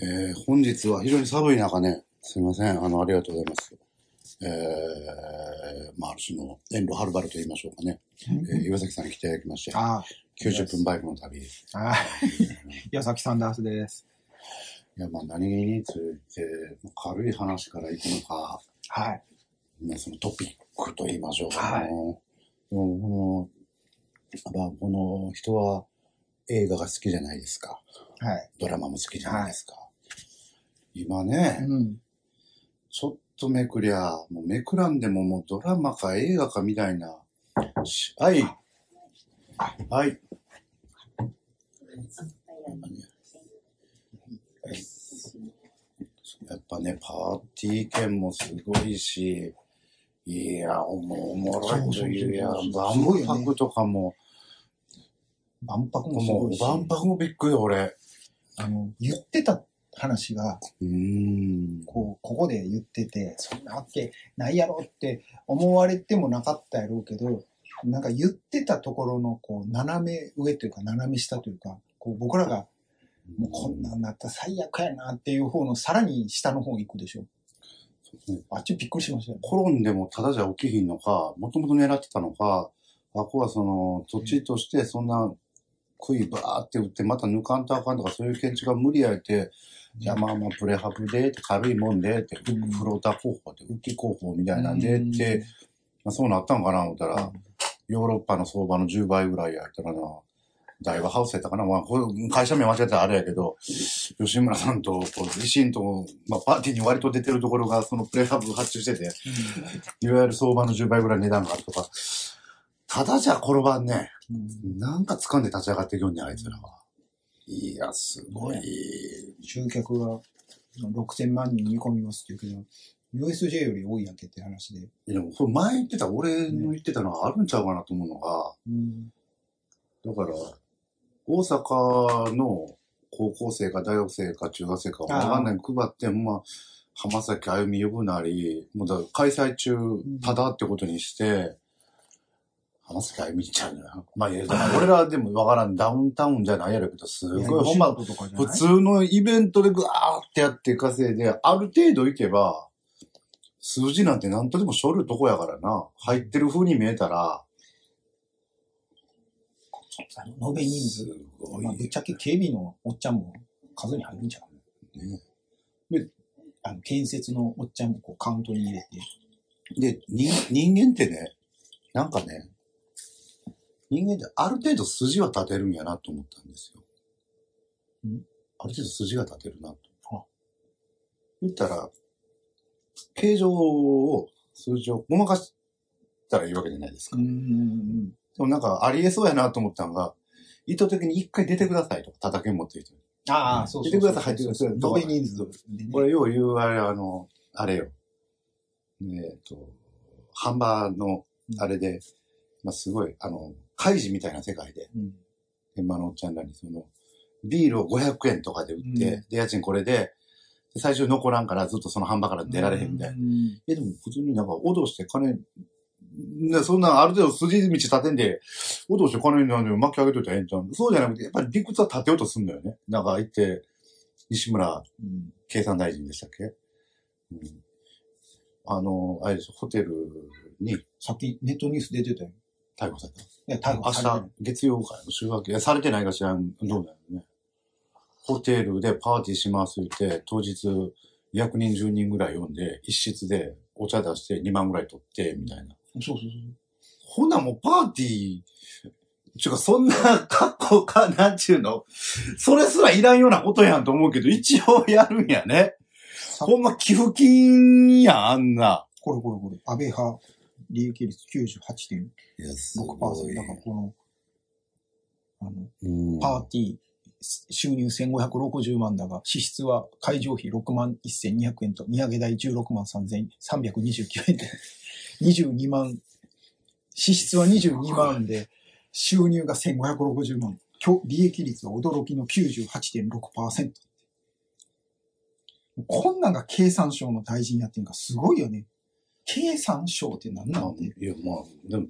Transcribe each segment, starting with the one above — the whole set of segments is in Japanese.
えー、本日は非常に寒い中ね、すみません。あの、ありがとうございます。えー、まあ、ある種の遠路はるばると言いましょうかね。えー、岩崎さんに来ていただきまして、あ90分バイクの旅。いあ、はい。矢崎サンダースです。や、まあ、何について、軽い話から行くのか、はい。まあ、そのトピックと言いましょうか、はいね。もうこの、まあ、この人は映画が好きじゃないですか。はい。ドラマも好きじゃないですか。今ね、うん。ちょっとめくりゃ、もうめくらんでももうドラマか映画かみたいな。しはい。はい。やっぱね、パーティー券もすごいし、いや、もうおもろいというや、万博とかも、万博も万博もびっくり俺。あの、言ってた話が。こう、ここで言ってて、そんなわけないやろって思われてもなかったやろうけど、なんか言ってたところの、こう、斜め上というか、斜め下というか、こう、僕らが、もうこんなんなったら最悪やなっていう方の、さらに下の方行くでしょ。あっちびっくりしましたよ。転んでもただじゃ起きひんのか、もともと狙ってたのか、あこはその土地としてそんな杭バーって打ってまた抜かんとあかんとかそういう建築が無理やいて、いやまあまあプレハブで軽いもんでって、うん。フローター工法って浮き工法みたいなんでって、まあ、そうなったんかな思ったら、ヨーロッパの相場の10倍ぐらいやったかな。大和ハウスやったかな。まあ、会社名間違えたらあれやけど、吉村さんと、こう、維新と、まあ、パーティーに割と出てるところが、そのプレハブ発注してて、いわゆる相場の10倍ぐらい値段があるとか、ただじゃ転ばんね、うんなんか掴んで立ち上がっていくよね、あいつらは。いや、すごい。集客が6000万人見込みますって言うけど、USJ より多いやんけって話で。いやでも、これ前言ってた、俺の言ってたのはあるんちゃうかなと思うのが、うん。だから、大阪の高校生か大学生か中学生かわかんない配って、まあ、浜崎あゆみ呼ぶなり、もうだ開催中、ただってことにして、浜崎あゆみちゃうのよ。まあ、いや、だから俺らでもわからん、ダウンタウンじゃないやろうけど、すごい、ほんま、普通のイベントでぐわーってやって稼いで、ある程度いけば、数字なんて何とでもしょるとこやからな。入ってる風に見えたら、延べ人す数。ごまあ、ぶっい。ちゃけ警備のおっちゃんも数に入るんちゃう？ねで、あの、建設のおっちゃんもこうカウントに入れて。で、人人間ってね、なんかね、人間ってある程度筋は立てるんやなと思ったんですよ。んある程度筋が立てるなとあ。言ったら、形状を、数字をごまかしたらいいわけじゃないですか。でもなんかありえそうやなと思ったのが、意図的に一回出てくださいと。叩けん持ってる人に。ああ、そうそうそう。出てください入ってください延べ人数でね。これよう言うあれ、あの、あれよ。えっ、と、ハンバーの、あれで、まあ、すごい、あの、開示みたいな世界で、うん。天満のおっちゃんらに、その、ビールを500円とかで売って、うんで、家賃これで、で最初残らんからずっとそのハンバーから出られへんみたいな。うんえ、でも普通になんか脅して金、ね、そんなある程度筋道立てんで、脅して金なんで巻き上げといたらええんちゃうそうじゃなくて、やっぱり理屈は立てようとすんだよね。なんか言って、西村うん経産大臣でしたっけ、うん、あの、あれですホテルにさっきネットニュース出てたよ。逮捕された。いや、逮捕明されてない日、月曜からの週明け、されてないか知らん、どうだよね。ホテルでパーティーしますって、当日、100人、10人ぐらい呼んで、一室でお茶出して2万ぐらい取って、みたいな。そうそうそう。ほなもうパーティー、ちゅうかそんな格好か、なんちゅうの？それすらいらんようなことやんと思うけど、一応やるんやね。ほんま寄付金やん、あんな。これこれこれ。安倍派、利益率98.6%。いや、すだからこの、あの、うんパーティー、収入1560万だが、支出は会場費6万1200円と、土産代16万3329円で、22万、支出は22万で、収入が1560万。利益率は驚きの98.6%。こんなんが経産省の大臣やってるのかすごいよね。経産省って何なのって。いや、まあ、でも、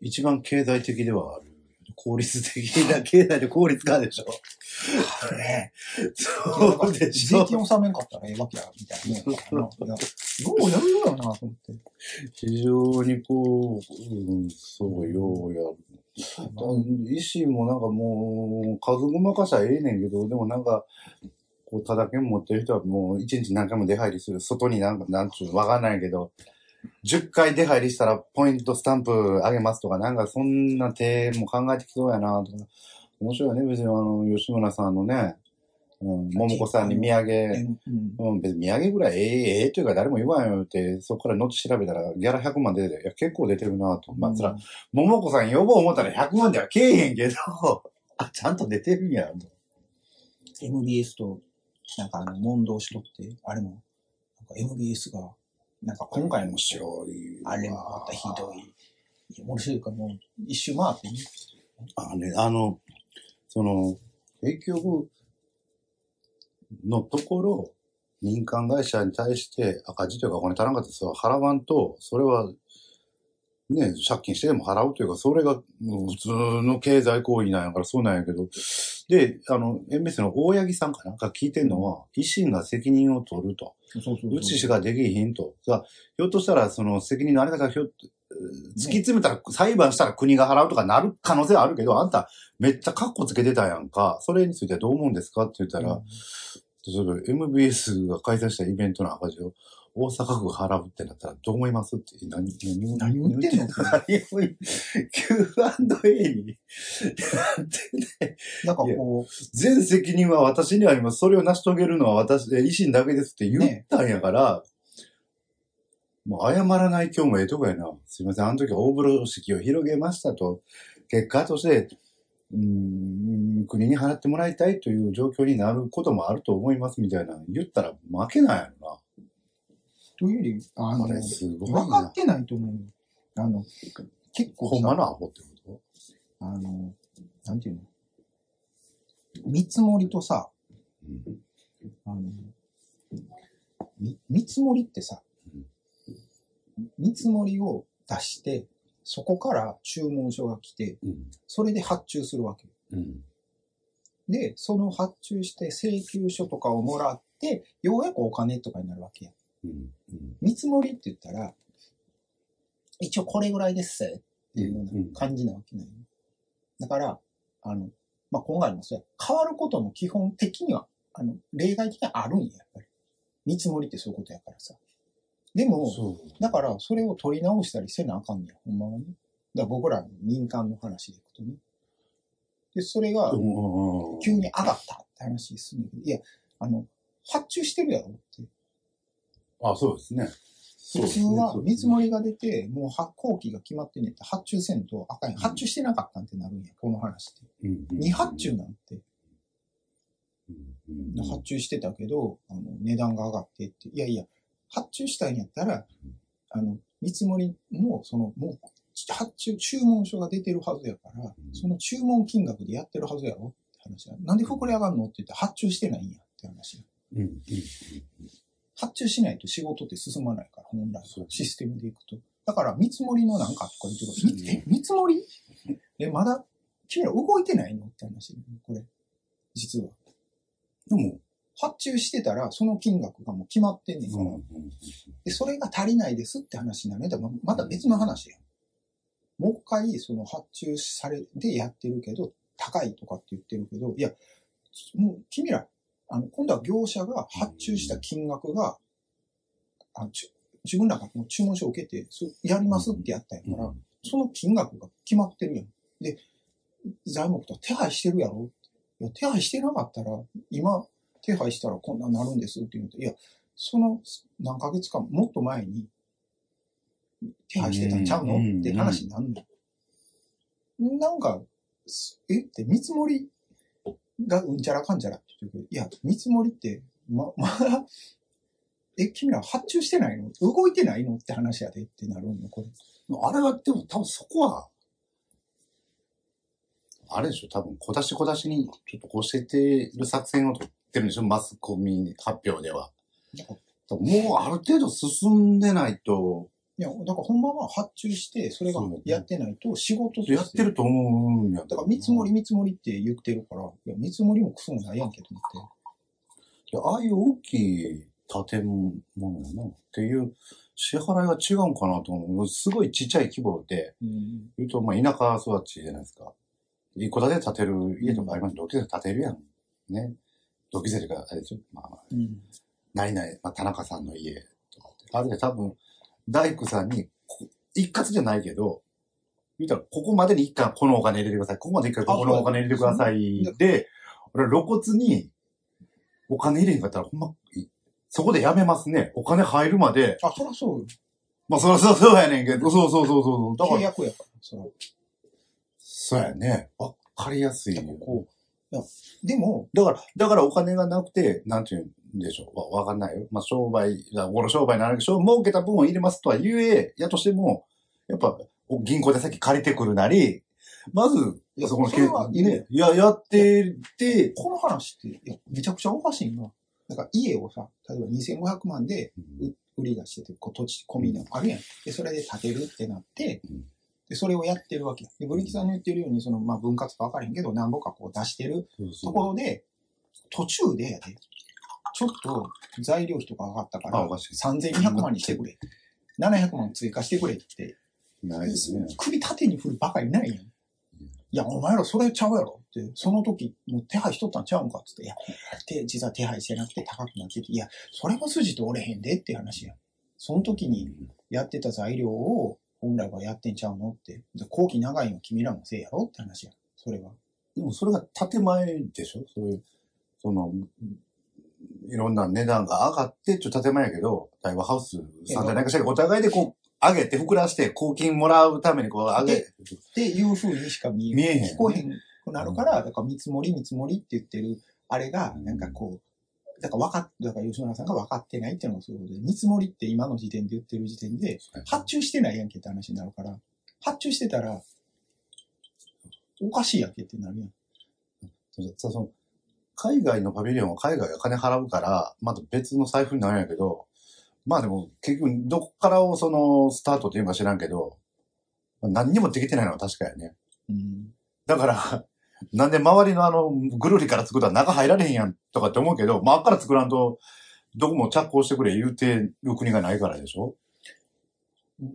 一番経済的ではある。効率的な、経済で効率化でしょ。ねそうでしょ税。金納めんかったらええわけや、みたいなね。あのいやようやるよな、と思って。非常にこう、うん、そう、ようやる。維新もなんかもう、数ごまかしゃええねんけど、でもなんか、こう、ただけ持ってる人はもう一日何回も出入りする。外になんか、なんちゅうのわかんないけど、10回出入りしたらポイントスタンプあげますとか、なんかそんな手も考えてきそうやなとか。面白いね、別にあの、吉村さんのね、うん、桃子さんに土産、うんうん、別に土産ぐらいええええっていうか誰も言わんよって、そこから後調べたらギャラ100万出てて、いや結構出てるなと。まあ、そら、桃子さん呼ぼう思ったら100万ではけえへんけど、あ、ちゃんと出てるんやと。MBS と、なんかあの、問答しとって、あれも、なんか MBS が、なんか今回の面白い。あれもまたひどい。面白いかもう一周回ってね。あのね、あの、その、結局のところ、民間会社に対して赤字というかお金足らんかったらそれは払わんと、それは、ね、借金してでも払うというか、それが普通の経済行為なんやからそうなんやけど、で、あの、MBS の大八木さんかなんか聞いてんのは、維新が責任を取ると。そうそうそううちしかできひんと。さひょっとしたら、その責任のあり方がひょっと、突き詰めたら、裁判したら国が払うとかなる可能性はあるけど、あんためっちゃカッコつけてたやんか。それについてはどう思うんですか？って言ったら、それ MBS が開催したイベントの赤字を大阪府が払うってなったらどう思いますって何、何を何を言ってんの？何を Q&A に。なんかこ全責任は私にあります。それを成し遂げるのは私、え維新だけですって言ったんやから、もう謝らない今日もええとこやな。すいません、あの時大風呂敷を広げましたと。結果として、うーん、国に払ってもらいたいという状況になることもあると思いますみたいな言ったら負けないやろう、というより、あな。の、分かっ。てないと思うよ。あの、結構さほんまのアホってこあの、なんていうの？見積もりとさ、と、あの、み見積もりってさうん、見積もりを出して、そこから注文書が来て、うん。それで発注するわけ。うん。で、その発注して請求書とかをもらって、ようやくお金とかになるわけや。見積もりって言ったら、一応これぐらいですせっていうような感じなわけない、だから、あの、まあ、今回もそうや。変わることも基本的には、あの、例外的にあるんや、やっぱり。見積もりってそういうことやからさ。でも。だから、それを取り直したりせなあかんねや、ほんまはね。だから僕らの民間の話でいくとね。で、それが、うん急に上がったって話するんだけど、いや、あの、発注してるやろって。あ、そうですね。普通は見積もりが出て、もう発行期が決まってんねんって発注せんとあかんやん。発注してなかったんってなるんや、この話って。り未発注なんて、うん発注してたけど、あの、値段が上がってって。いやいや、発注したんやったら、あの、見積もりの、その、もう、発注、注文書が出てるはずやから、その注文金額でやってるはずやろって話や。なんで膨れ上がるのって言って発注してないんやって話や。うんうん発注しないと仕事って進まないから、本来。システムでいくと。だから、見積もりのなんかとか言うと、え、見積もり？え、まだ、君ら動いてないの？って話、これ。実は。でも、発注してたら、その金額がもう決まってんねんから。うんで、それが足りないですって話になるね。だまた別の話やん。もう一回、その発注されてやってるけど、高いとかって言ってるけど、いや、もう君ら、あの、今度は業者が発注した金額が、あち自分らがもう注文書を受けて、そやりますってやったんやから、その金額が決まってるやん。で、材木と手配してるやろいや、手配してなかったら、今、手配したらこんなんなるんですって言うと、いや、その何ヶ月かもっと前に手配してたんちゃうのうんって話になんの。なんか、えって見積もりがうんちゃらかんちゃらって言ってるけど、いや、見積もりって、ま、まだ、え、君ら発注してないの？動いてないの？って話やでってなるのこれ。あれは、でも多分そこは、あれでしょ、多分小出し小出しにちょっと教えてる作戦を取ってるんでしょ、マスコミ発表では。もうある程度進んでないと、いや、だからほんまは発注して、それがやってないと仕事としてやってると思うんやだから見積もり見積もりって言ってるから、いや、見積もりもクソもないやんけと思って。いやああいう大きい建物やな。っていう支払いが違うんかなと思う。すごいちっちゃい規模で、うん。言うと、まあ、田舎育ちじゃないですか。一戸建て建てる家とかあります。土器で建てるやん。ね。土器でがあれですよ。まあ、うん。何々、まあ、田中さんの家とかって。あれで多分、大工さんに、こ一括じゃないけど、言うたら、ここまでに一回このお金入れてください。ここまで一回ここのお金入れてください。で、俺露骨に、お金入れへんかったら、ほんま、いそこでやめますね。お金入るまで。あ、そらそうよ。まあ、そりゃそうそうやねんけど、そうそうそうそう。だか契ら、約やから、そら。そうやね。わかりやすいよだからこう、いや、でも、だから、だからお金がなくて、なんていうんでしょう。わ、わかんないよ。まあ、商売、いやこの商売になるけど、儲けた分を入れますとは言え、やとしても、やっぱ、お銀行で先借りてくるなり、まず、いやそこのそれはけね、いや、やってて、この話って、いや、めちゃくちゃおかしいな。だから家をさ、例えば2500万で売り出してて、こう土地込みのあるやん。で、それで建てるってなってうん、で、それをやってるわけや。で、ブリキさんの言ってるように、その、まあ、分割か分からへんけど、何ぼかこう出してるところで、途中でやで、ちょっと材料費とか上がったから、あおかしい3200万にしてくれ。700万追加してくれって、ないですね。首縦に振るばかりないやん。いや、お前らそれちゃうやろって、その時、もう手配しとったんちゃうんかっつって、いや、で、実は手配してなくて高くなってて、いや、それは筋通れへんでって話やん。その時にやってた材料を本来はやってんちゃうのって。で後期長いの君らのせいやろって話やん。それは。でもそれが建前でしょ？そういう、その、いろんな値段が上がって、ちょっと建前やけど、大和ハウスさんじゃないかしらお互いでこう、上げて膨らして、公金もらうためにこう上げ、っていう風にしか見え見えへん聞こえへんくなるから、だから見積もり見積もりって言ってる、あれが、なんかこう、だから分かっ、だから吉村さんが分かってないっていうのがそういうことで、見積もりって今の時点で言ってる時点で、発注してないやんけって話になるから、発注してたら、おかしいやんけってなるやん。そその海外のパビリオンは海外が金払うから、また別の財布になるんやけど、まあでも結局どこからをそのスタートっていうか知らんけど、何にもできてないのは確かやね。うん。だから、なんで周りのあの、ぐるりから作ったら中入られへんやんとかって思うけど、まあ、あっから作らんと、どこも着工してくれ言うてる国がないからでしょ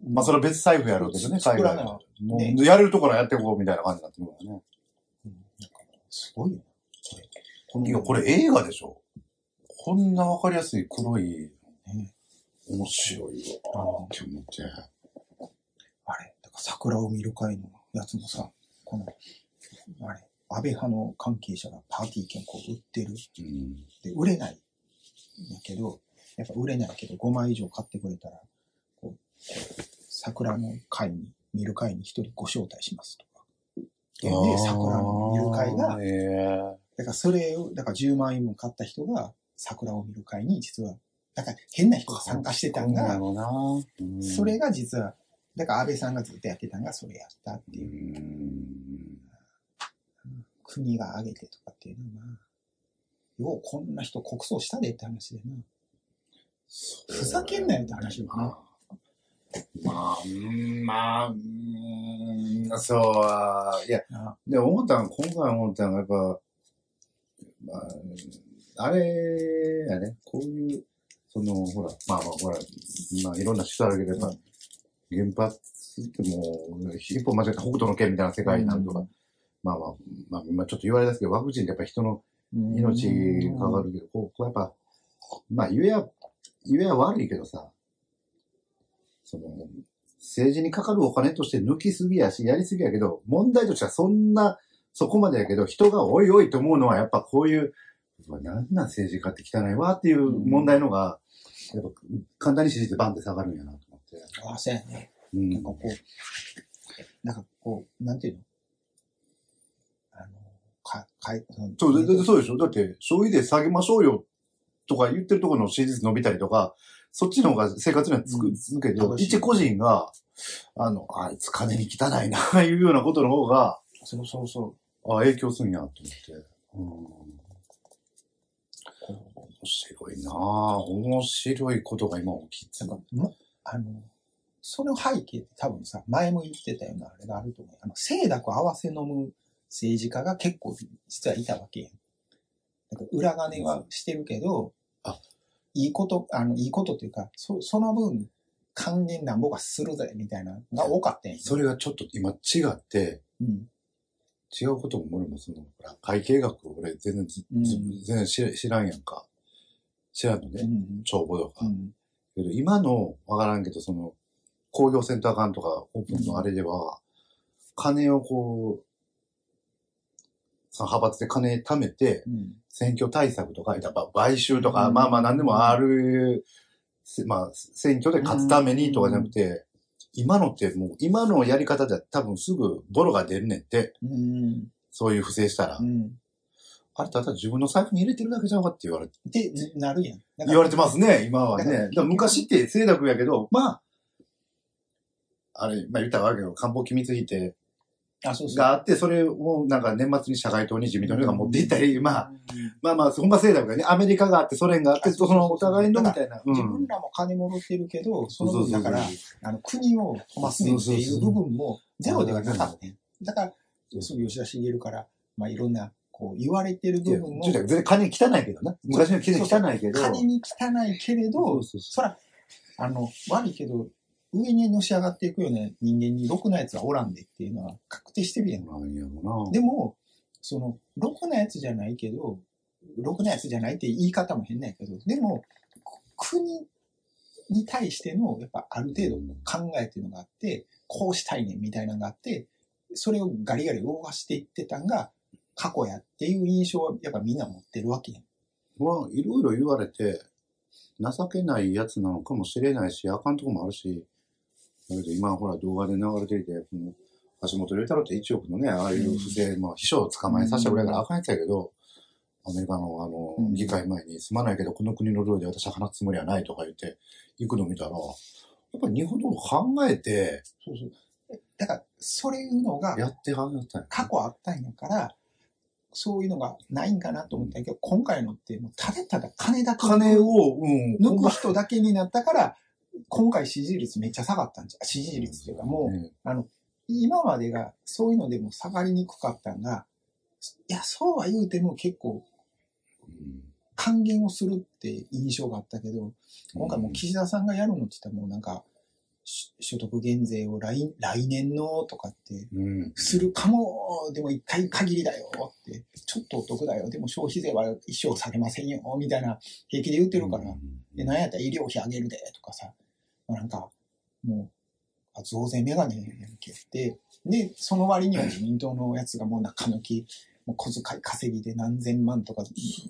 まあ、それは別財布やろうけどね、海外は。もねう、やれるところはやっていこうみたいな感じになってるからね。うんなんかすごいよな。いや、これ映画でしょこんなわかりやすい黒い、ね面白いわ、って思って。あれ、だから桜を見る会のやつもさ、この、あれ、安倍派の関係者がパーティー券こう売ってる。うん。で、売れない。んだけど、やっぱ売れないけど、5枚以上買ってくれたら、こう、桜の会に、見る会に一人ご招待しますとか。で、で桜の見る会が、ええだからそれを、だから10万円も買った人が、桜を見る会に実は、だから変な人が参加してたんが、それが実は、だから安倍さんがずっとやってたのがそれやったってういう。ん。国が挙げてとかっていうのは、ようこんな人国葬したでって話でな。ふざけんなよって話よな。まあ、うんまあ、うんそう、いや、あで、思ったの、今回思ったのが、やっぱ、まあ、あれやね、こういう、その、ほら、まあまあ、ほら、まあ、いろんな人あるけど、やっぱ、原発ってもう、一歩間違えた北斗の剣みたいな世界になるとか、まあまあ、まあ、今ちょっと言われですけど、ワクチンってやっぱ人の命かかるけど、こう、こうやっぱ、まあ、言えや、言えや悪いけどさ、その、政治にかかるお金として抜きすぎやし、やりすぎやけど、問題としてはそんな、そこまでやけど、人がおいおいと思うのは、やっぱこういう、なんなん政治家って汚いわっていう問題のが、やっぱ簡単に支持ってバンって下がるんやなと思って。ああ、そうやね。うん。なんかこう、なんかこう、なんていうの？あの、か、かい、そそう、そうでしょ？だって、消費税下げましょうよとか言ってるところの支持率伸びたりとか、そっちの方が生活にはつく、うん。続けて一個人が、あの、あいつ金に汚いな、いうようなことの方が、そうそうそう。あ影響するんや、と思って。うん。面白いなぁ。面白いことが今起きてなんか、も、あの、その背景って多分さ、前も言ってたようなあれがあると思う。あの、清濁合わせ飲む政治家が結構実はいたわけやん。なんか裏金はしてるけど、あいいこと、あの、いいことっていうか、そその分、還元なんぼがするぜ、みたいなのが多かったんや。それがちょっと今違って、うん。違うことも俺もその、ほら会計学俺全然うん全然知らんやんか。知らんのね。うん。帳簿とか。うん。けど今の、わからんけど、その、工業センター間とか、オープンのあれでは、金をこう、その派閥で金貯めて、うん。選挙対策とか、やっぱ買収とか、うんまあまあ何でもある、せまあ、選挙で勝つためにとかじゃなくて、今のってもう、今のやり方じゃ多分すぐボロが出るねんって、うん。そういう不正したら。うん。あれただ自分の財布に入れてるだけじゃんかって言われて、で、なるやん。言われてますね、今はね。昔って清濁やけど、まあ、あれ、まあ言ったらわけど、官房機密費って。があって、それをなんか年末に社会党に自民党にが持っていったり、まあ、うんまあまあ、ほんま清濁がね、アメリカがあって、ソ連があって、そのお互いのみたいな。うん自分らも金もろってるけど、その分だから、あの、国を飛ばすっていう部分もゼロではなかったね。だから、そう吉田茂から、まあいろんな、こう言われてる部分も、全然金汚いけどな。昔の金汚いけど。金に汚いけれそどそら、あの、悪いけど、上にのし上がっていくような人間にろくなやつはおらんでっていうのは確定してるやん。う。なんやろな。でも、その、ろくなやつじゃないけど、ろくなやつじゃないって言い方も変なんやけど、でも、国に対しての、やっぱある程度考えっていうのがあって、こうしたいねんみたいなのがあって、それをガリガリ動かしていってたんが、過去やっていう印象はやっぱみんな持ってるわけやん。まあ、いろいろ言われて、情けないやつなのかもしれないし、あかんとこもあるし、だけど今ほら動画で流れていて、橋本龍太郎って1億のね、ああいう不正、まあ秘書を捕まえさせたぐらいからあかんやつやけど、アメリカのあの、うん。議会前にすまないけど、この国のルールで私は話すつもりはないとか言って、行くの見たら、やっぱり日本の考えて、そうそう。だから、そういうのがやってはんやったんや。過去あったんやから、そういうのがないんかなと思ったけど、今回のってもうただただ金だけ金を、うん、抜く人だけになったから、今回支持率めっちゃ下がったんじゃ、支持率っていうかもう、ね今までがそういうのでも下がりにくかったんが、いや、そうは言うても結構うん還元をするって印象があったけど、今回もう岸田さんがやるのって言ったらもうなんか、し所得減税を来来年のとかって、うん。するかも、でも一回限りだよって、ちょっとお得だよ、でも消費税は一生下げませんよ、みたいな平気で言ってるから、で、なんやったら医療費上げるで、とかさ、なんか、もう、あ増税メガネやんけって、で、その割には自民党のやつがもう中抜き、もう小遣い稼ぎで何千万とか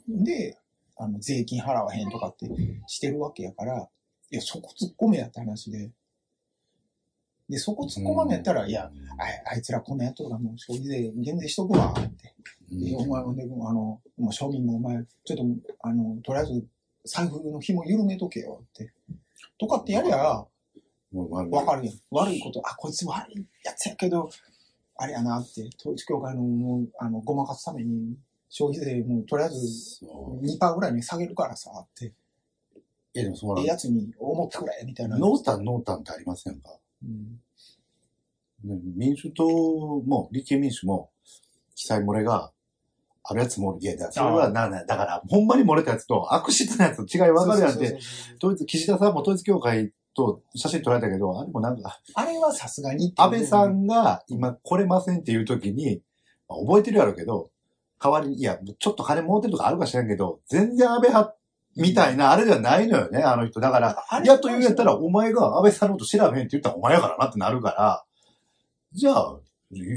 で、あの、税金払わへんとかってしてるわけやから、いや、そこ突っ込めやって話で。で、そこ突っ込まんのやったら、いや、ああいつらこんなやっとるからもう消費税減税しとくわ、って。で、お前、でもあの、もう庶民もお前、ちょっと、あの、とりあえず、財布の紐緩めとけよって。とかってやりゃ、わかるやん。悪いこと、あ、こいつ悪いやつやけど、あれやなって、統一教会の、もう、あの、ごまかすために、消費税もうとりあえずそう。2%ぐらいに下げるからさ、って、え、でもその？ええ、やつに思ってくれ、みたいな。濃淡濃淡ってありませんか？うんね民主党も、立憲民主も、記載漏れがあるやつも。いや、だそれはな、な、だから、ほんまに漏れたやつと悪質なやつの違い分かるやんって。統一、岸田さんも統一教会と写真撮られたけど、あれもなんか、あれはさすがに安倍さんが今来れませんっていう時に、まあ覚えてるやろうけど、代わりに、いや、ちょっと金儲ってるとかあるか知らんけど、全然安倍派みたいな、あれじゃないのよね、あの人。だから、あれやっと言うんやったら、お前が安倍さんのこと調べへんって言ったらお前やからなってなるから、じゃあ、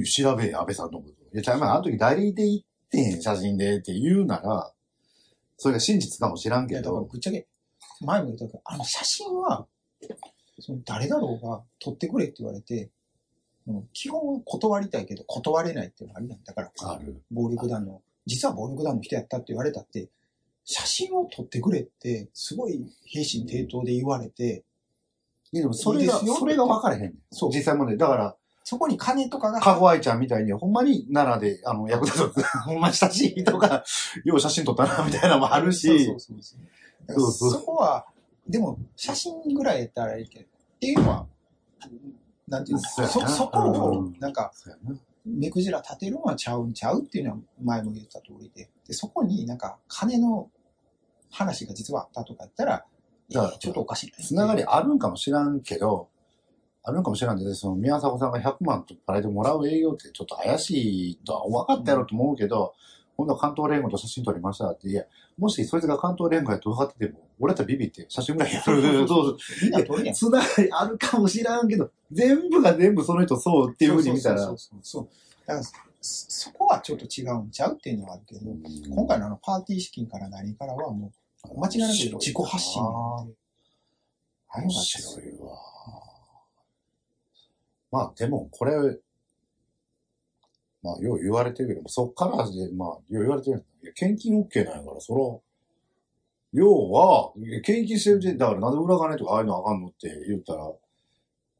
調べへん安倍さんのこと。いや、ちゃあ、あの時代理で行ってへん写真でって言うなら、それが真実かもしらんけいや、だからど、ぶっちゃけ、前も言ったけど、あの写真は、その誰だろうが撮ってくれって言われて、うん基本は断りたいけど断れないっていうのがあるやん。だから、ある。暴力団の、実は暴力団の人やったって言われたって、写真を撮ってくれって、すごい平心抵当で言われて、いや、でもそれが、いいですよそれが分かれへんねん。そう実際もね、だから、そこに金とかが、かご愛ちゃんみたいに、ほんまに奈良で、あの、役立つ、ほんまに親しい人が、よう写真撮ったな、みたいなのもあるし、そうそうそうそう。そうそこは、でも、写真ぐらいやったらいいけど、っていうのは、なんていうの、そそ、そこうをん、なんか。目くじら立てるのはちゃうんちゃうっていうのは前も言った通りで。で、そこになんか金の話が実はあったとか言ったら、いやちょっとおかしいね。つながりあるんかもしらんけど、あるんかもしらんけど、その宮迫さんが100万とパレでもらう営業ってちょっと怪しいとは分かったやろうと思うけど、今度は関東連合と写真撮りましたって、いや、もしそいつが関東連合やと分かってても、俺だったらビビって写真ぐらいやる。そうみんな取るやん。つながりあるかもしらんけど、全部が全部その人そうっていうふうに見たらそう、そうそうそう。だから、そそこはちょっと違うんちゃうっていうのはあるけど、今回のあのパーティー資金から何からはもう、間違いなく自己発信なんで。面白いわ。まあでもこれ、まあよう言われてるけども、そっからで、まあよう言われてる。いや献金 OK なんやから、そら、要は、献金してる時点だからなんで裏金とかああいうのあかんの？って言ったら、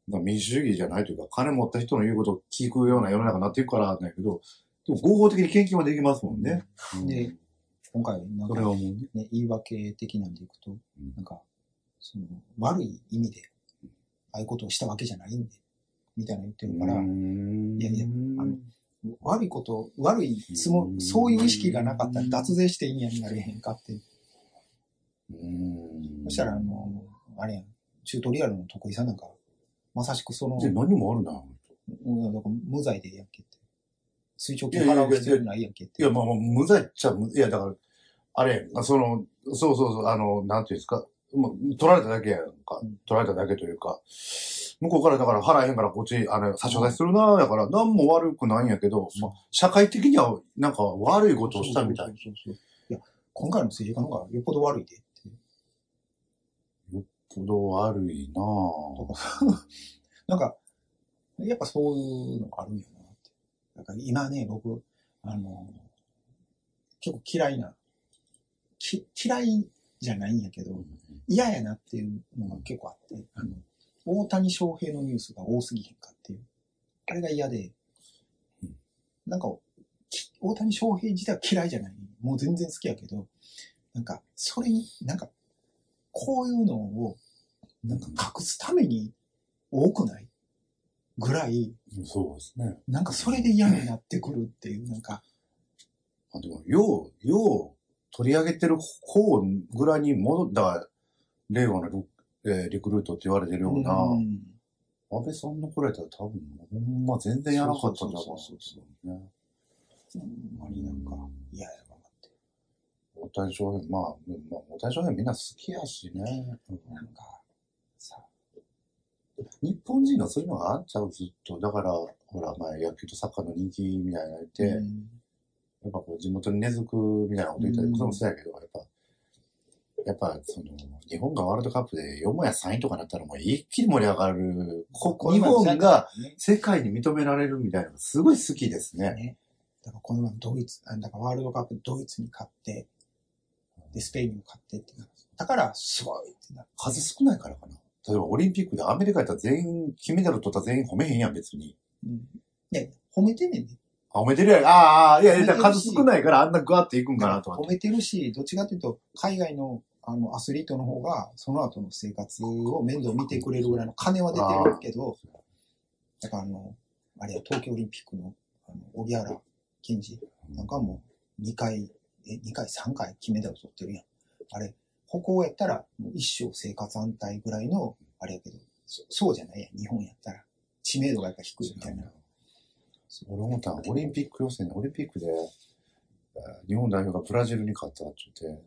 まあ民主主義じゃないというか、金持った人の言うことを聞くような世の中になっていくからなんだけど、でも合法的に献金はできますもんね。うん。で今回、なんかそれは思うね。ね、言い訳的なんでいくとん、なんか、その、悪い意味で、ああいうことをしたわけじゃないんで、みたいなの言ってるから、いやいやあの悪いこと、悪いつもう、んそういう意識がなかったら脱税していいんやんなれへんかって。うんそしたら、あの、あれやん、チュートリアルの徳井さんなんか、まさしくその、で、何もあるな。うんだから無罪でええやんけって。追徴金払う必要ないやんけって。いや、まあまあ、無罪っちゃ無、いや、だから、あれ、その、そうそうそう、あの、なんていうんですか、まあ、取られただけやんかうん。取られただけというか、向こうからだから払えへんからこっち、あの、差し押さえするな、だから、なんも悪くないんやけど、まあ、社会的には、なんか悪いことをしたみたい。そうそうそういや、今回の政治家の方がよっぽど悪いでって。ほど悪いなぁ。なんか、やっぱそういうのがあるんやなって。だから今ね、僕、あの、結構嫌いな、き嫌いじゃないんやけど、嫌やなっていうのが結構あって、あの、大谷翔平のニュースが多すぎへんかっていう。あれが嫌でうん、なんか、き大谷翔平自体は嫌いじゃない。もう全然好きやけど、なんか、それに、なんか、こういうのを、なんか隠すために多くない？ぐらい、そうですね。なんかそれで嫌になってくるっていう、なんか、あでも、よう、よう取り上げてる方ぐらいに戻った、令和のル、えーリクルートって言われてるような、うん安倍さんの頃やったら多分、ほんま全然やらなかったんだそうそうそうね。ほんまになんか嫌やわって。大谷翔平、まあ、まあ、大谷翔平みんな好きやしね。なんか、さ、日本人のそういうのがあっちゃう、ずっと。だから、ほら、まあ、野球とサッカーの人気みたいなの言って、うんやっぱこう、地元に根付くみたいなこと言ったり、うんそれもそうやけど、やっぱ、やっぱ、その、日本がワールドカップで4もや3位とかなったらもう一気に盛り上がる。こ日本が、ね世界に認められるみたいなのがすごい好きですね。ね。だからこの前ドイツ、あだからワールドカップドイツに勝って、で、スペインにも勝ってってだから、すごいってなる。数少ないからかな。例えばオリンピックでアメリカやったら全員、金メダル取ったら全員褒めへんやん、別に。うん。ね、褒めてんねんね。あ、褒めてるやん。ああ、いやいや、数少ないからあんなグワっていくんかなと思って。褒めてるし、どっちかというと、海外のあのアスリートの方が、その後の生活を面倒見てくれるぐらいの金は出てるけど、だからあの、あれや、東京オリンピックの、あの、荻原健二なんかもう2回、え、2回、3回金メダル取ってるやん。あれ、歩行やったら、もう一生生活安泰ぐらいの、あれやけど、そそうじゃないやん、日本やったら。知名度がやっぱ低いみたいな。俺思ったのオリンピック予選で、オリンピックで、えー日本代表がブラジルに勝ったって言って、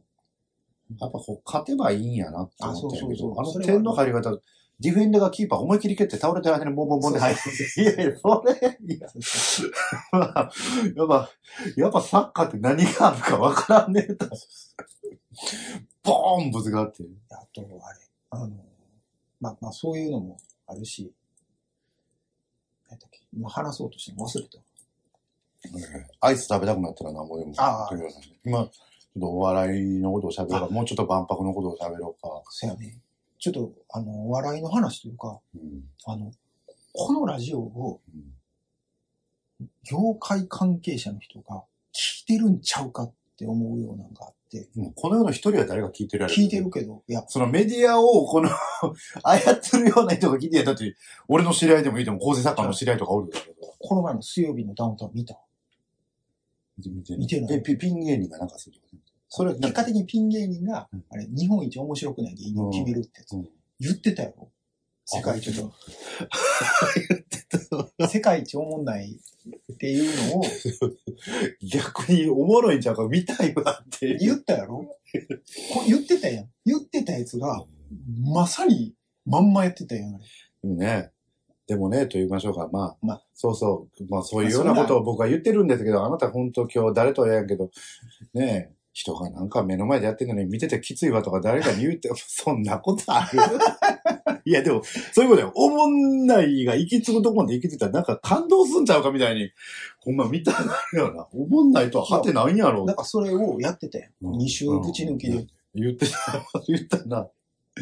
やっぱこう、勝てばいいんやなって思ったんやけど、あの点の入り方、ディフェンダーがキーパー思い切り蹴って倒れてる間にボンボンボンで入って、い。やいや、それ、いや、まあやっぱ、やっぱサッカーって何があるかわからんねえと。ボーンぶつかって。あと、あれ、あの、まあ、まあ、そういうのもあるし、何だっけ、今話そうとして忘れた。アイス食べたくなったらなんぼでもああ。今、ちょっとお笑いのことを喋ろう。か、もうちょっと万博のことを喋ろうか。そやね。ちょっと、あの、お笑いの話というか、うん。あの、このラジオをうん。業界関係者の人が聞いてるんちゃうかっって思うようなのがあって、もうこの世の一人は誰が聞いてるやろ聞いてるけど、いや、そのメディアをこの 操るような人が聞いてやだって、俺の知り合いでもいいとも、構成作家の知り合いとかおるから。この前の水曜日のダウンタウン見た？見て見てない。え、ピピン芸人がなんかするそれ、結果的にピン芸人がうん、あれ、日本一面白くない芸人を決めるってやつ。うん。言ってたよ。世界一あの。世界一おもんないっていうのを 逆におもろいんちゃうか見たいわって。言ったやろ？こ言ってたやん。言ってたやつが、まさにまんまやってたやん、ね。でもね、と言いましょうか。まあ、まあそうそう。まあそういうようなことを僕は言ってるんですけど、あなた本当今日誰とは言えんけど、ねえ、人がなんか目の前でやってるのに見ててきついわとか誰かに言うて、そんなことある？いやでも、そういうことよ。おもんないが行き継ぐとこまで行き継いだらなんか感動すんちゃうかみたいに、ほんま見たいよな。おもんないとは果てないんやろなんかそれをやってたやん。うん二週ぶち抜きで。言ってた、言ったな。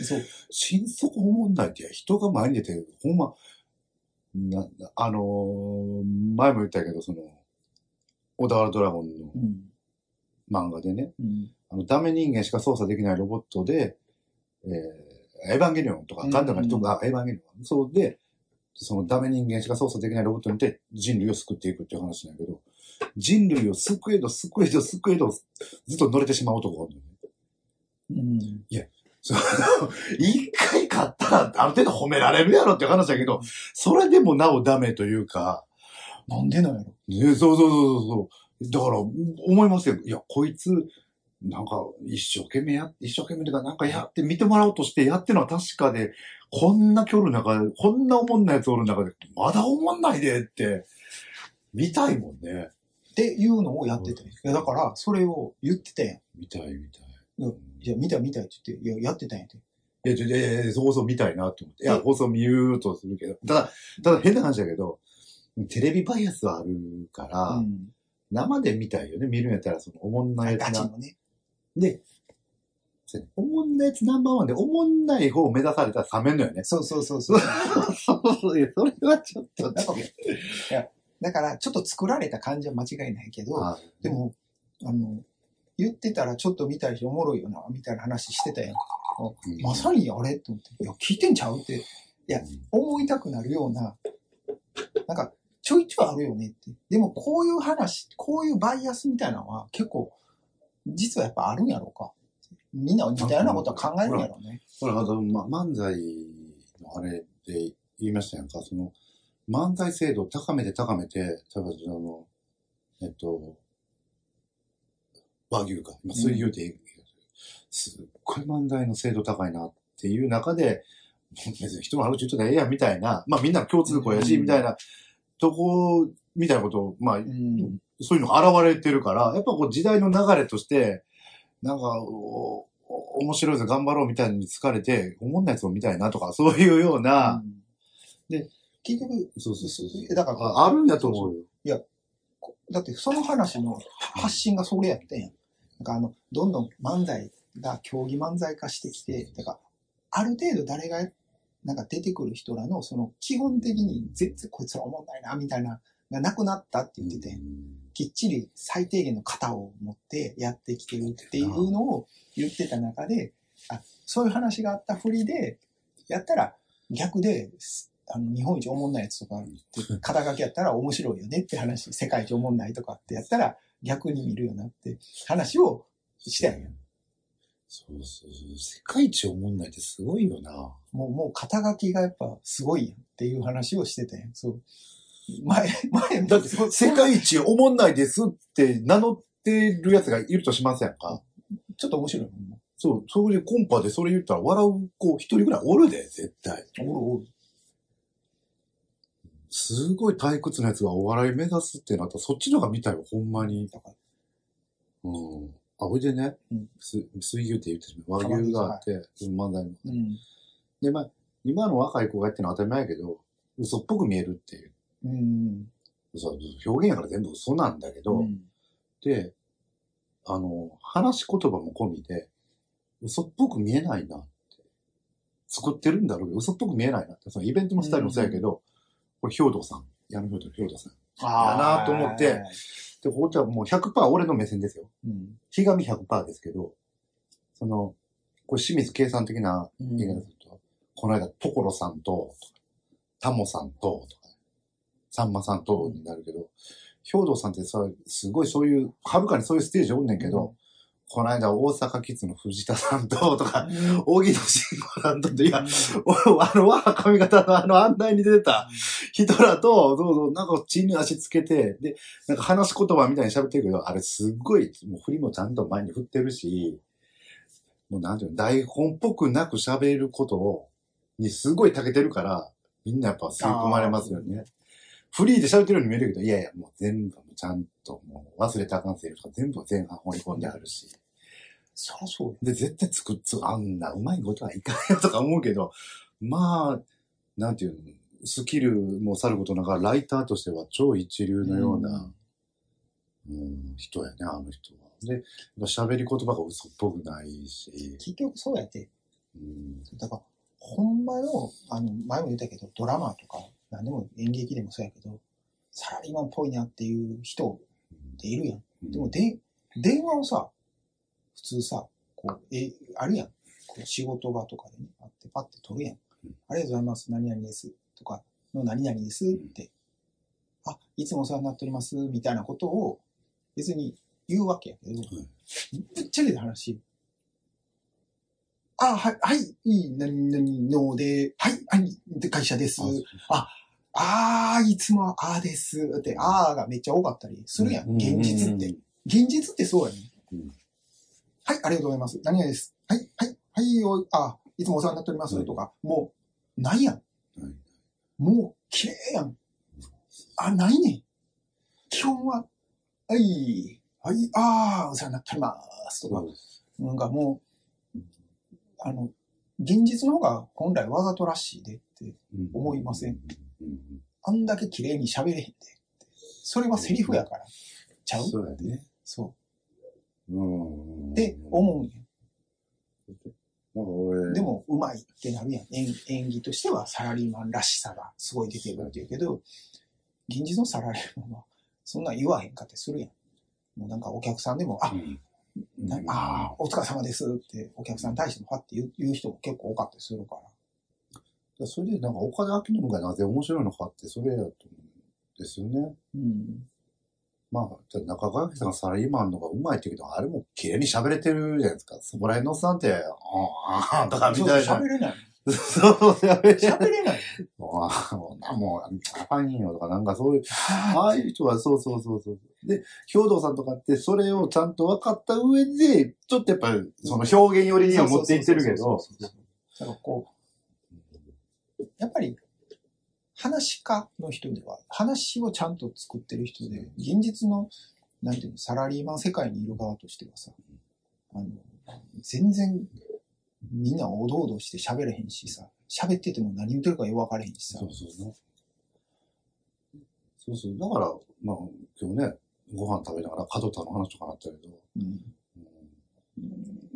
そう。心底思んないって、人が前に出て、ほんま、な、あのー前も言ったけど、その、小田原ドラゴンのうん。漫画でね、うん。あの、ダメ人間しか操作できないロボットで、えー、エヴァンゲリオンとか、うんガンダムとか、エヴァンゲリオン。そうで、そのダメ人間しか操作できないロボットにて人類を救っていくっていう話なんやけど、人類を救えど救えど救えどずっと乗れてしまう男がおるね。うん。その 一回買ったらある程度褒められるやろって話だけど、それでもなおダメというか、なんでなんやろね、そうそうそうそうそう。だから、思いますよ。いや、こいつ、なんか、一生懸命や、一生懸命とか、なんかやって、見てもらおうとしてやってるのは確かで、こんな距離の中で、こんなおもんないやつおる中で、まだおもんないでって、見たいもんね。っていうのをやってたんやいや、だから、それを言ってたやん。見たい、見たい。うんいや、見たい見たいって言って、いや、やってたんやて。いや、ちょいやいや放送見たいなと思って。いや、え？放送見ようとするけど。ただ、ただ変な話だけど、テレビバイアスはあるから、うん。生で見たいよね。見るんやったら、その、おもんないやつな。ガチのね。で、おもんないやつナンバーワンで、おもんない方を目指されたら冷めんのよね。そうそうそうそう。いやそれはちょっと 違う。なんかいや、だから、ちょっと作られた感じは間違いないけど、はいでも、あの、言ってたらちょっと見たいしおもろいよな、みたいな話してたやん。うんまさにあれ？と思って、いや、聞いてんちゃう？って思いたくなるような、なんか、ちょいちょいあるよねって。でも、こういう話、こういうバイアスみたいなのは結構、実はやっぱあるんやろうか。みんな似たようなことは考えるんやろうね。ほら、あと、ま、漫才のあれで言いましたやんか、その、漫才精度を高めて高めて、例えば、その、えっと、和牛か、今、水牛でいいけど、すっごい漫才の精度高いなっていう中で、別に人の話言ったらええやんみたいな、まあみんな共通項やし、うんみたいな、とこ、みたいなことを、まあ、うん。そういうのが現れてるから、やっぱこう時代の流れとして、なんか、おお面白いぞ、頑張ろうみたいに疲れて、思んないやつを見たいなとか、そういうような、うんで、結局、そうそうそうそう。だからああるんやと思うよ。こだってその話の発信がそれやったやん。なんかあの、どんどん漫才が競技漫才化してきて、だから、ある程度誰が、なんか出てくる人らの、その基本的に全然こいつら思んないな、みたいな、がなくなったって言ってて、きっちり最低限の型を持ってやってきてるっていうのを言ってた中で、あ、そういう話があったふりで、やったら逆で、あの、日本一おもんないやつとか肩書きやったら面白いよねって話、世界一おもんないとかってやったら逆に見るよなって話をしてや。そうそうそう。世界一思んないってすごいよな。もう、もう肩書きがやっぱすごいやんっていう話をしてたやん。そう。前、前、だってそ世界一思んないですって名乗ってるやつがいるとしませんか？ちょっと面白いもん。そう、それでコンパでそれ言ったら笑う子一人ぐらいおるで、絶対。おるおる。すごい退屈なやつがお笑い目指すってなったら、そっちの方が見たいわ、ほんまに。うん。あ、ほいでね、うんす水牛って言ってる和牛があって、漫才の。うん。で、まあ、今の若い子がやってるのは当たり前やけど、嘘っぽく見えるっていう。うん。嘘表現やから全部嘘なんだけど、うんで、あの、話し言葉も込みで、嘘っぽく見えないなって。作ってるんだろうけど、嘘っぽく見えないなって。そのイベントのスタイルもそうやけど、これ、兵道さん。矢野兵道、兵道さん。あなと思ってで、こっちはもう100%俺の目線ですよ。うん。ひがみ100%ですけど、その、これ清水計算的なうん言い方すると、この間、所さんと、タモさんと、とか、さんまさんとになるけど、兵道さんってさ、すごいそういう、はるかにそういうステージおんねんけど、この間、大阪キッズの藤田さんと、とか、荻野慎吾さんといや、おあの、和髪型のあの案内に出てた人らと、そうそう、なんか地に足つけて、で、なんか話し言葉みたいに喋ってるけど、あれすっごい、もう振りもちゃんと前に振ってるし、もうなんていうの、台本っぽくなく喋ることを、にすごい長けてるから、みんなやっぱ吸い込まれますよね。フリーで喋ってるように見えるけど、いやいや、もう全部ちゃんともう忘れたらあかんセリフとか全部前半放り込んであるし。そりゃそうよ。で、絶対作っつ、あんなうまいことはいかんよとか思うけど、まあ、なんていうの、スキルもさることながら、ライターとしては超一流のような、うん人やね、あの人は。で、喋り言葉が嘘っぽくないし、結局そうやって。うん、だから、ほんまの、あの、前も言ったけど、ドラマとか、何でも演劇でもそうやけど、サラリーマンっぽいなっていう人っているやん。でも、で、電話をさ、普通さ、こう、え、あるやん。こう仕事場とかでね、あって、パッて取るやん。うんありがとうございます。何々です。とか、の何々ですって。あ、いつもお世話になっております。みたいなことを、別に言うわけやけど、ぶっちゃけた話。あ、はい、はい、いい、何々ので、はい、はい、で、会社です。ああー、いつもあーです。って、あーがめっちゃ多かったりするやん。現実って。。現実ってそうやね、うんはい、ありがとうございます。何々です。はい、はい、はい、おあ、いつもお世話になっております。はいとか、もう、ないやん。はいもう、綺麗やん。あ、ないねん。基本は、はい、はい、あー、お世話になっております。とか、なんかもう、あの、現実の方が本来わざとらしいでって、思いません？うんあんだけ綺麗に喋れへんで。それはセリフやから。ちゃう？そうやね。そうん。う。って思うんや。なんか俺、で、も、うまいってなるやん。演演技としてはサラリーマンらしさがすごい出てるって言うけど、現実のサラリーマンは、そんなん言わへんかってするやん。もうなんかお客さんでも、あ、うんなあー、お疲れ様ですってお客さんに対してもファって言う言う人も結構多かったりするから。それでなんか岡田明信がなぜ面白いのかって、それやと思うんですよね。うん。まあ、中川家さんがサラリーマンの方がうまいって言うけど、あれも綺麗に喋れてるじゃないですか。そこら辺のおっさんって、ああ、あとかみたいな。喋れない。そう、喋れ喋れない。ああ、もう、もう、あかんよとか、なんかそういう、ああいう人はそうそうそうそう。で、兵道さんとかってそれをちゃんと分かった上で、ちょっとやっぱりその表現寄りには持っていってるけど、そうそうそうそう。だからこう、やっぱり、話し家の人では、話をちゃんと作ってる人で、現実の、なんていうの、サラリーマン世界にいる側としてはさ、あの、全然、みんなおどおどして喋れへんしさ、喋ってても何言ってるかよく分からへんしさ。そ、うそうね。そうそう。だから、まあ、今日ね、ご飯食べながら角田の話とかなったけど、うん。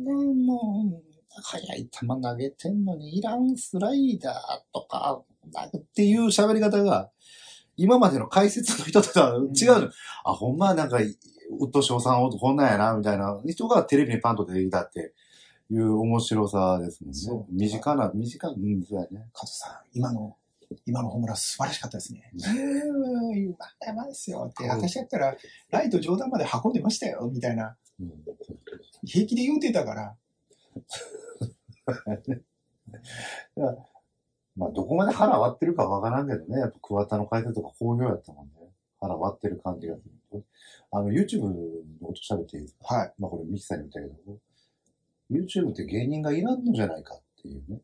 うん、もう、速い球投げてんのにいらんスライダーとか、っていう喋り方が、今までの解説の人とは違うの。あ、ほんまなんか、ウッド賞さんこんなんやな、みたいな人がテレビにパンと出てきたっていう面白さですもんね。そう身近な、短い、うん、そうやね。加藤さん、今の、今のホームラン素晴らしかったですね。うーん、まだまですよって、私だったら、ライト上段まで運んでましたよ、みたいな、うん平気で言うてたから、まあ、どこまで腹割ってるかわからんけどね。やっぱ桑田の解説とか好評やったもんね。腹割ってる感じがする。あの、YouTube の音喋っていいですか？はい。まあ、これミキさんに言ったけど、YouTube って芸人がいらんのじゃないかっていうね。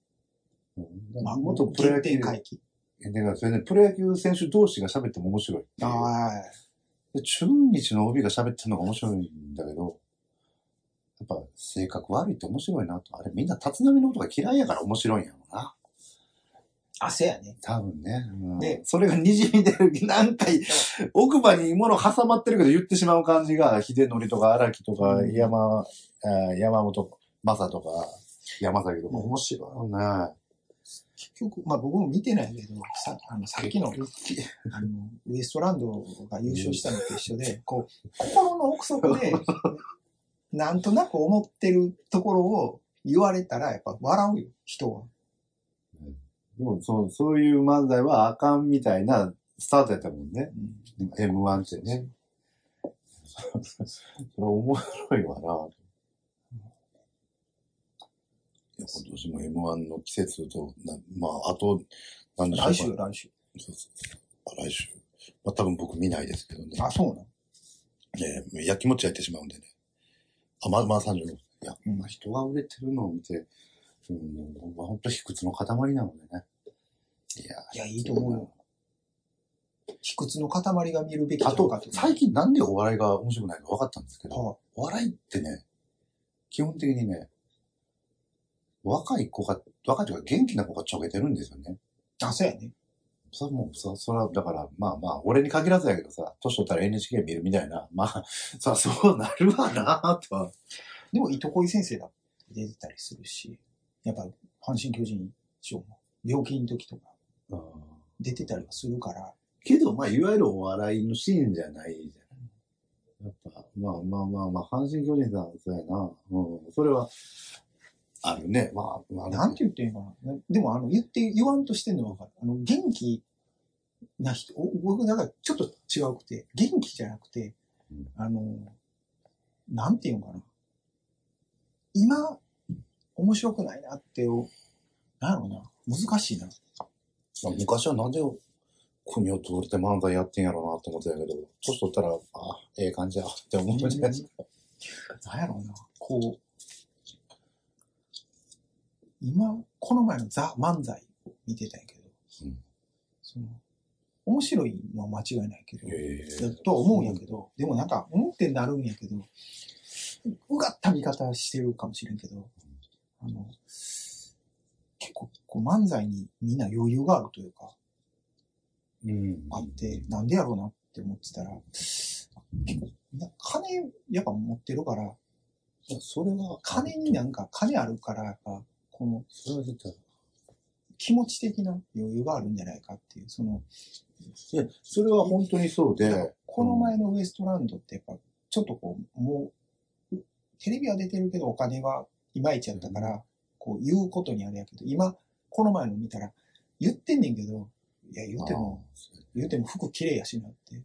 うん、まあ、もっとプロ野球。だからそれね、プロ野球選手同士が喋っても面白いいう。はで中日の帯が喋ってるのが面白いんだけど、やっぱ性格悪いって面白いなと。あれみんな立浪のことが嫌いやから面白いんやろな。汗やね。多分ね。うんでそれが滲み出る。何回、奥歯に物挟まってるけど言ってしまう感じが、秀則とか荒木とか、うん山、本正とか、山崎とかうん面白いよね。結局、まあ僕も見てないけど、さあのさっきのあのウエストランドが優勝したのと一緒で、こう、心の奥底で、なんとなく思ってるところを言われたら、やっぱ笑うよ、人は。でもそう、そういう漫才はあかんみたいなスタートやったもんね。うん M1 ってね。それ面白いわな。いや、今年も M1 の季節と、なまあ、あと、何でしょうか来週、来週。そうそうそうあ来週。まあ多分僕見ないですけどね。あ、そうなの？ねやきもち焼いてしまうんでね。あ、ま、まあ35。いや、うんまあ人が売れてるのを見て、うん、まあ本当卑屈の塊なのでね。いや、いや、いいと思うよ。卑屈の塊が見るべきあととかって、最近なんでお笑いが面白くないか分かったんですけど、はお笑いってね、基本的にね、若い子が、若いというか元気な子がちょけてるんですよね。あ、そうやね。それもう、そ、それは、だから、まあまあ、俺に限らずやけどさ、年取ったら NHK 見るみたいな、まあ、そらそうなるわなとは。でも、糸恋先生だって出てたりするし、やっぱ、阪神巨人賞も、病気の時とか出てたりはするから、けど、まあ、いわゆるお笑いのシーンじゃないじゃない。やっぱ、まあまあまあまあ、阪神巨人さん、そうやな。うん、それは、あるね。まあ、まあ、なんて言ってんのかな。でも、あの、言って、言わんとしてんのはわかる。あの、元気な人、お僕、なんかちょっと違うくて、元気じゃなくてうん、あの、なんて言うのかな。今、面白くないなって、なんやろうな。難しいな。昔はなんで国を通れて漫才やってんやろうなと思ってたけど、年取ったら、あええ感じやって思うんじゃないですか。なんやろうな。こう、今、この前のザ・漫才を見てたんやけど、うん。その、面白いのは間違いないけど、へだとは思うんやけど、でもなんか、思ってなるんやけど、うがった見方してるかもしれんけど、あの、結構、こう漫才にみんな余裕があるというか、うん。あって、なんでやろうなって思ってたら、結構、みんな金やっぱ持ってるから、それは、金になんか、金あるから、やっぱ、このそれは絶対。気持ち的な余裕があるんじゃないかっていう、その、いや、それは本当にそうで、この前のウエストランドってやっぱ、ちょっとこう、もう、テレビは出てるけどお金はいまいちやったから、こう言うことにあれやけど、今、この前の見たら、言ってんねんけど、いや、言うても、言うても服綺麗やしなって。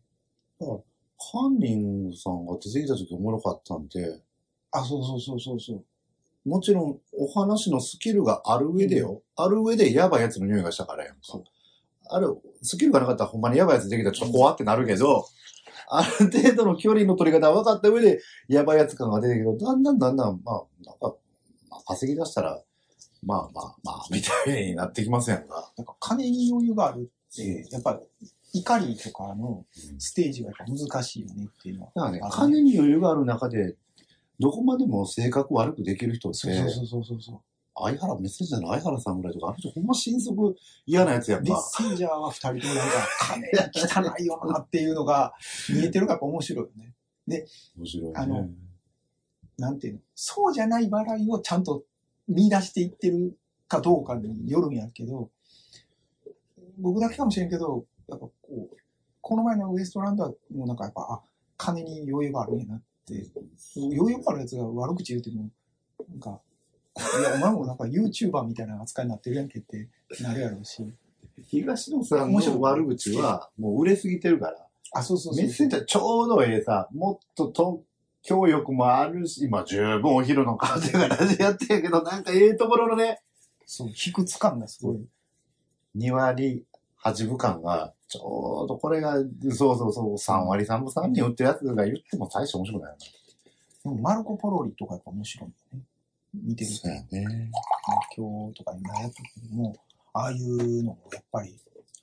カンニングさんが出てきた時おもろかったんで、あ、そうそうそうそうそう。もちろんお話のスキルがある上でよ。ある上でやばいやつの匂いがしたからやんか。ある、スキルがなかったらほんまにやばいやつできたらちょっと怖ってなるけど、ある程度の距離の取り方分かった上でやばいやつ感が出てくるけど、だんだんだんだん、まあ、なんか、まあ、稼ぎ出したら、まあまあまあ、みたいになってきませんか。なんか金に余裕があるって、やっぱ、怒りとかのステージが難しいよねっていうのは。だからね金に余裕がある中で、どこまでも性格悪くできる人って、そうそうそうそうそう。相原、メッセンジャーの相原さんぐらいとか、あの人ほんま心底嫌なやつやっメッぱ。センジャーは二人ともなんか、金汚いよなっていうのが見えてるからやっぱ面白いよね。面白いね。あのなんていうの？そうじゃない笑いをちゃんと見出していってるかどうかによるんやけど、僕だけかもしれんけど、やっぱこう、この前のウエストランドはもうなんかやっぱ、あ、金に余裕があるんやなって、余裕があるやつが悪口言うても、なんか、いや、お前もなんか YouTuber みたいな扱いになってるやんけってなるやろうし。東野さんの悪口は、もう売れすぎてるから。あ、そうそうそう。メッセンジャーちょうどええさ、もっとと、教育もあるし、まあ十分お昼の風がラジやってるけど、なんかええところのね、そう、卑屈感がすごい。2割8分間が、ちょうどこれが、そうそうそう、3割3分3厘売ってるやつが言っても大して面白くないよでもマルコ・ポロリとかやっぱ面白いよね。見てると。な。ね。今日とかに悩む時も、ああいうのもやっぱり、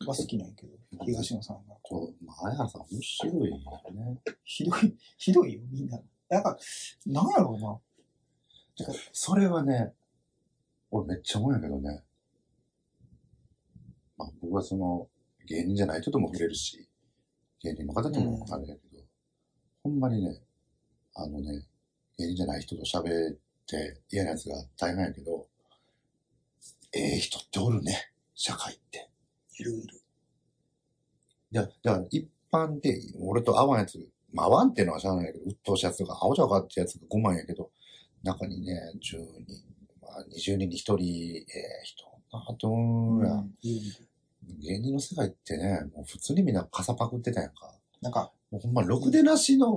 は好きなんやけど、東野さんが。そう、まあ、相原さん面白いよね。ひどい、ひどいよ、みんな。なんか、なんやろうな。それはね、俺めっちゃ思うんやけどね。まあ僕はその、芸人じゃない人とも触れるし、芸人の方ともあれやけど、ほんまにね、あのね、芸人じゃない人と喋って嫌なやつが大変やけど、ええ人っておるね、社会って。いるいる。いや、だから一般で、俺と合わんやつ、まあ合わんっていうのはしゃあないけど、鬱陶しいやつとか、青ちゃうかってやつが5万やけど、中にね、10人、まあ20人に1人、ええ人、あと、や、いるいる芸人の世界ってね、もう普通にみんな傘パクってたやんか。なんか、もうほんま、ろくでなしの、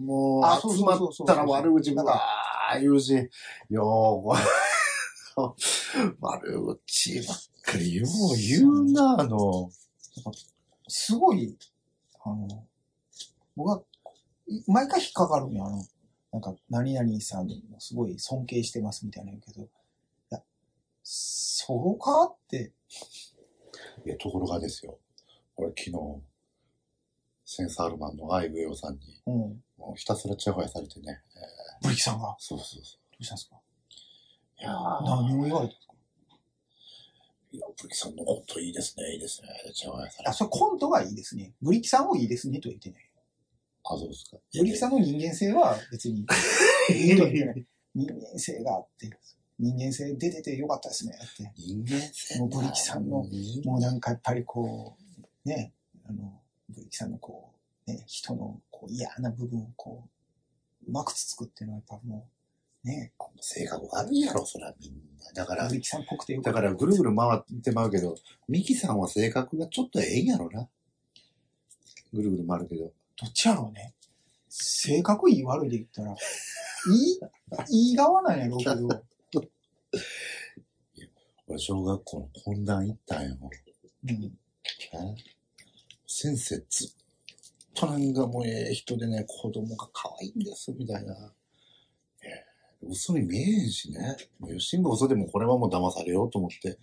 もう、あそう集まそうそうそうったら悪口ばかー言うし、よー、悪口ばっかりよう言うな、あの、すごい、あの、僕は、い毎回引っかかるんよ、あの、なんか、何々さんもすごい尊敬してますみたいな言うけど、いや、そうかって、いや、ところがですよ。俺昨日、センサールマンのアイウェオさんに、うん、もうひたすらチヤホヤされてね。ブリキさんが、どそうそうそうしたんですか？う。いやー何を言われたんですか？いや、ブリキさんのこといいですね、いいですね。チヤホヤされあ、て。それコントがいいですね。ブリキさんをいいですねとは言ってない。あ、そうですか。ブリキさんの人間性は別に、いいとは言ってない。人間性があって、人間性出ててよかったですねって。人間性もうブリキさんの人もうなんかやっぱりこう、ね、あの、ブリキさんのこう、ね、人のこう嫌な部分をこう、うまくつつくっていうのはやっぱもう、ね、性格悪いやろ、そらみんな。だからブ、リキさんっぽくてよかった。だからぐるぐる回ってまうけど、ミキさんは性格がちょっとええんやろな。ぐるぐる回るけど。どっちやろうね。性格いい悪いで言ったら、いい、いい側なんやろうけど、俺、小学校の懇談行ったんよ。うん、え先生ずっとなんかもうええ人でね、子供が可愛いんです、みたいな。ええ嘘に見えへんしね。もう吉部嘘でもこれはもう騙されようと思って、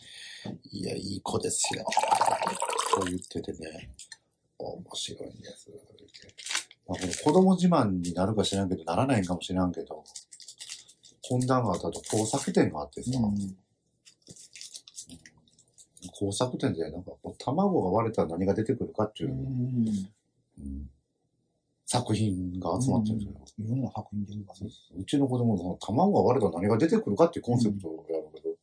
いや、いい子ですよ。そう言っててね、面白いんです。まあ、この子供自慢になるか知らんけど、ならないんかもしらんけど、懇談があった後、工作店があってさ、うん工作店でなんかこう卵が割れたら何が出てくるかっていうう、ん。うん作品が集まってるんですよ。いろんな作品でるか。うちの子供の卵が割れたら何が出てくるかっていうコンセプトをやるけど、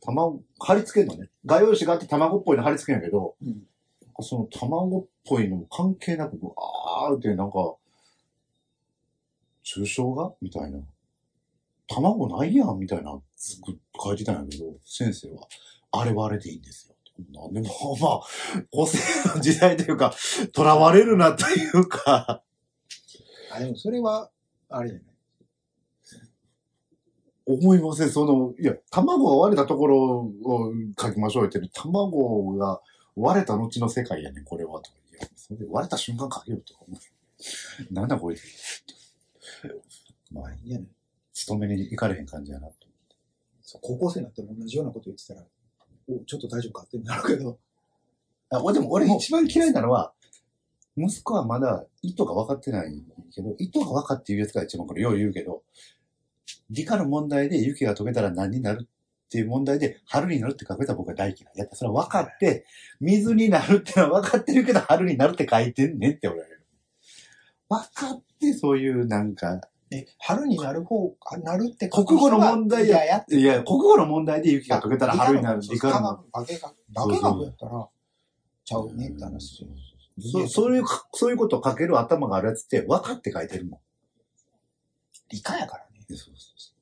卵、貼り付けるのね。画用紙があって卵っぽいの貼り付けるんやけど、うんその卵っぽいのも関係なく、あーってなんか、抽象画みたいな。卵ないやんみたいな、つく書いてたんやけど、先生は、あれはあれでいいんですよ。なんでも、まあ、個性の時代というか、囚われるなというか、あ、でもそれは、あれじゃない。思いません。その、いや、卵が割れたところを書きましょうって言ってる。卵が割れた後の世界やねん、これは。とかいや、それで割れた瞬間書けよとか思う？なんだこれ。まあ、いいやね。勤めに行かれへん感じやなと。そう高校生になっても同じようなこと言ってたら、ちょっと大丈夫かってなるけど、あ、俺でも俺一番嫌いなのは、息子はまだ意図が分かってないけど、意図が分かって言うやつが一番これよう言うけど、理科の問題で雪が溶けたら何になるっていう問題で春になるって書けた僕は大嫌い。やっぱそれは分かって、水になるってのは分かってるけど春になるって書いてんねんって俺は言う。分かってそういうなんか、え、春になる方、あなるって国語の問題やややっていや、国語の問題で雪が溶けたら春になる。理科の。化学、化学学やったら、ちゃうねって話。そうそういう、そういうことを書ける頭があるやつって分かって書いてるもん。理科やからね。そうそうそ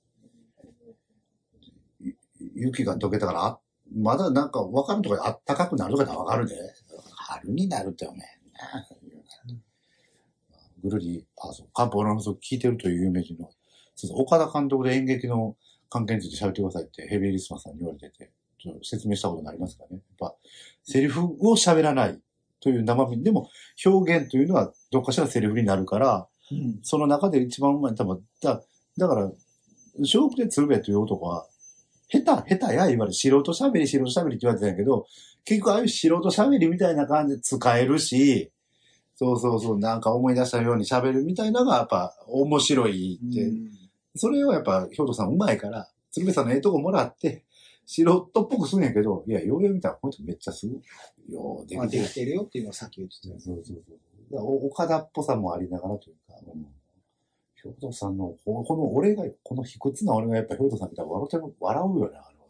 うゆ雪が溶けたから、あまだなんか分かるとかあったかくなるとか分かるで。春になるっておめ。ぐるり、あ、そう、漢方の話を聞いてるという有名人の、そうそう岡田監督で演劇の関係について喋ってくださいってヘビーリスマスさんに言われてて、ちょっと説明したことになりますかね。やっぱ、セリフを喋らないという生身でも表現というのはどっかしらセリフになるから、うん。その中で一番うまい、多分、だだから、小学で鶴瓶という男は、下手、下手や、言われる。素人喋り、素人喋りって言われてたんやけど、結局ああいう素人喋りみたいな感じで使えるし、そうそうそう、なんか思い出したように喋るみたいなのがやっぱ面白いって、それをやっぱ、兵頭さんうまいから、鶴瓶さんのええとこもらって、素人っぽくすんやけど、いや、ようよう見たら、ほんとめっちゃすごい。ようでまあ、きてるでき。てるよっていうのをさっき言ってたよ。そうそうそう。だからお岡田っぽさもありながらというか、うん、兵藤さんの、ここの俺が、この卑屈な俺がやっぱ兵藤さん見たら笑ってる笑うよね、あれは。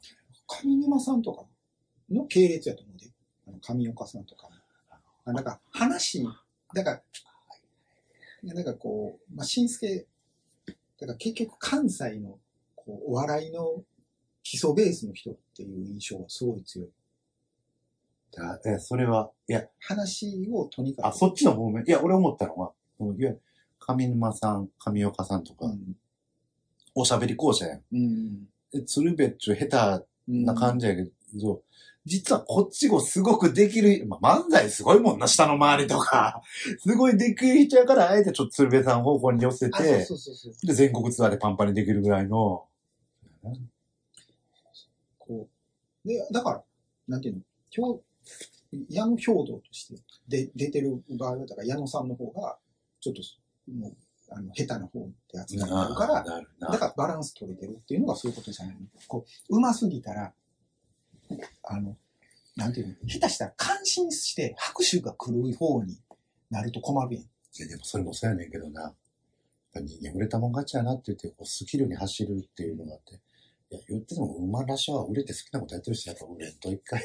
上沼さんとかの系列やと思うで。あの上岡さんとかなんか話、だから、なんかこう、まあ、しんすけ、だから結局関西のこうお笑いの基礎ベースの人っていう印象はすごい強い。だえ、それは、いや、話をとにかく。あ、そっちの方面。いや、俺思ったのは、もういわゆる上沼さん、上岡さんとか、うん。おしゃべり講師やん。うん。で鶴瓶っちゅう下手うんな感じやけど、実はこっちもすごくできる、まあ、漫才すごいもんな、下の周りとか。すごいできる人やから、あえてちょっと鶴瓶さん方向に寄せて、そうそうそう。で、全国ツアーでパンパンにできるぐらいの、こう。で、だから、なんていうの、今日、矢野兵道としてで出てる場合は、だから矢野さんの方が、ちょっと、もう、あの、下手な方って扱いがあるから、だからバランス取れてるっていうのがそういうことじゃないの。こう、上手すぎたら、あの、なんていうの、下手したら感心して拍手が来る方になると困るやん。いや、でもそれもそうやねんけどな。やっぱ人間売れたもん勝ちやなって言って、こうスキルに走るっていうのがあって。いや、言ってても馬らしは売れて好きなことやってるし、やっぱ売れんと一回、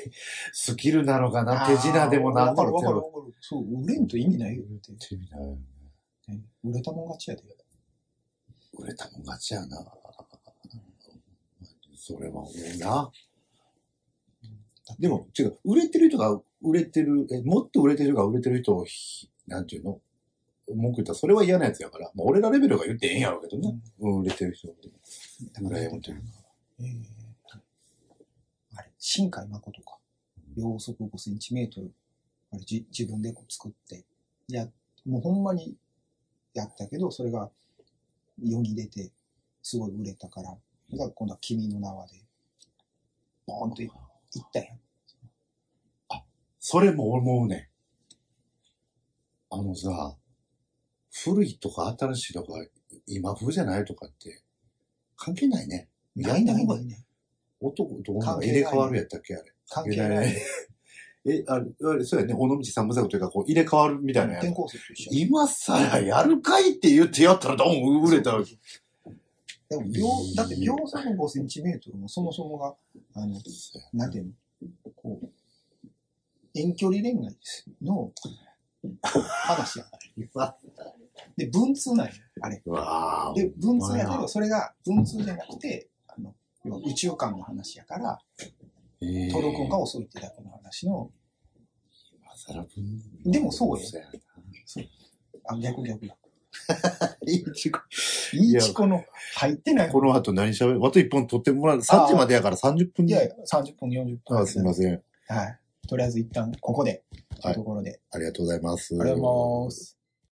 スキルなのかな、手品でもなんだろうわかるわかる。そう、売れんと意味ないよって。手品よねね売れたもん勝ちやで。売れたもん勝ちやな。それは思うな。でも、違う、売れてる人が売れてる、え、もっと売れてる人が売れてる人をひ、なんていうの？文句言ったらそれは嫌なやつやから。まあ、俺らレベルが言ってええんやろうけどね。うん、売れてる人って。羨むというか。えーあれ、新海誠か。秒速5センチメートル。あれじ、自分でこう作って。いや、もうほんまにやったけど、それが世に出て、すごい売れたから。だから今度は君の名はで、ボーンといいったやん。それも思うね。あのさ、古いとか新しいとか、今風じゃないとかって、関係ないね。ないないやないね。男と女が入れ替わるやったっけあれ。関係ない。え、あれ、そうやね。尾道三部作というか、こう、入れ替わるみたいなやつ今さらやるかいって言ってやったら、ドン、売れたら。でも秒、だって秒速5センチメートルもそもそもが、あの、なんていうの？こう、遠距離恋愛の話やから。で、文通なんや、あれ。で、文通やけど、それが文通じゃなくて、あの、要は宇宙間の話やから、えー届くんが遅いってだけの話の、でもそうや。あ、逆逆逆。い いちこいいチコの入ってない。この後何喋る？あと1本取ってもらう。3時までやから30分で。いやいや、30分、40分。あ、すみません。はい。とりあえず一旦ここで、はいうところで。ありがとうございます。ありがとうございます。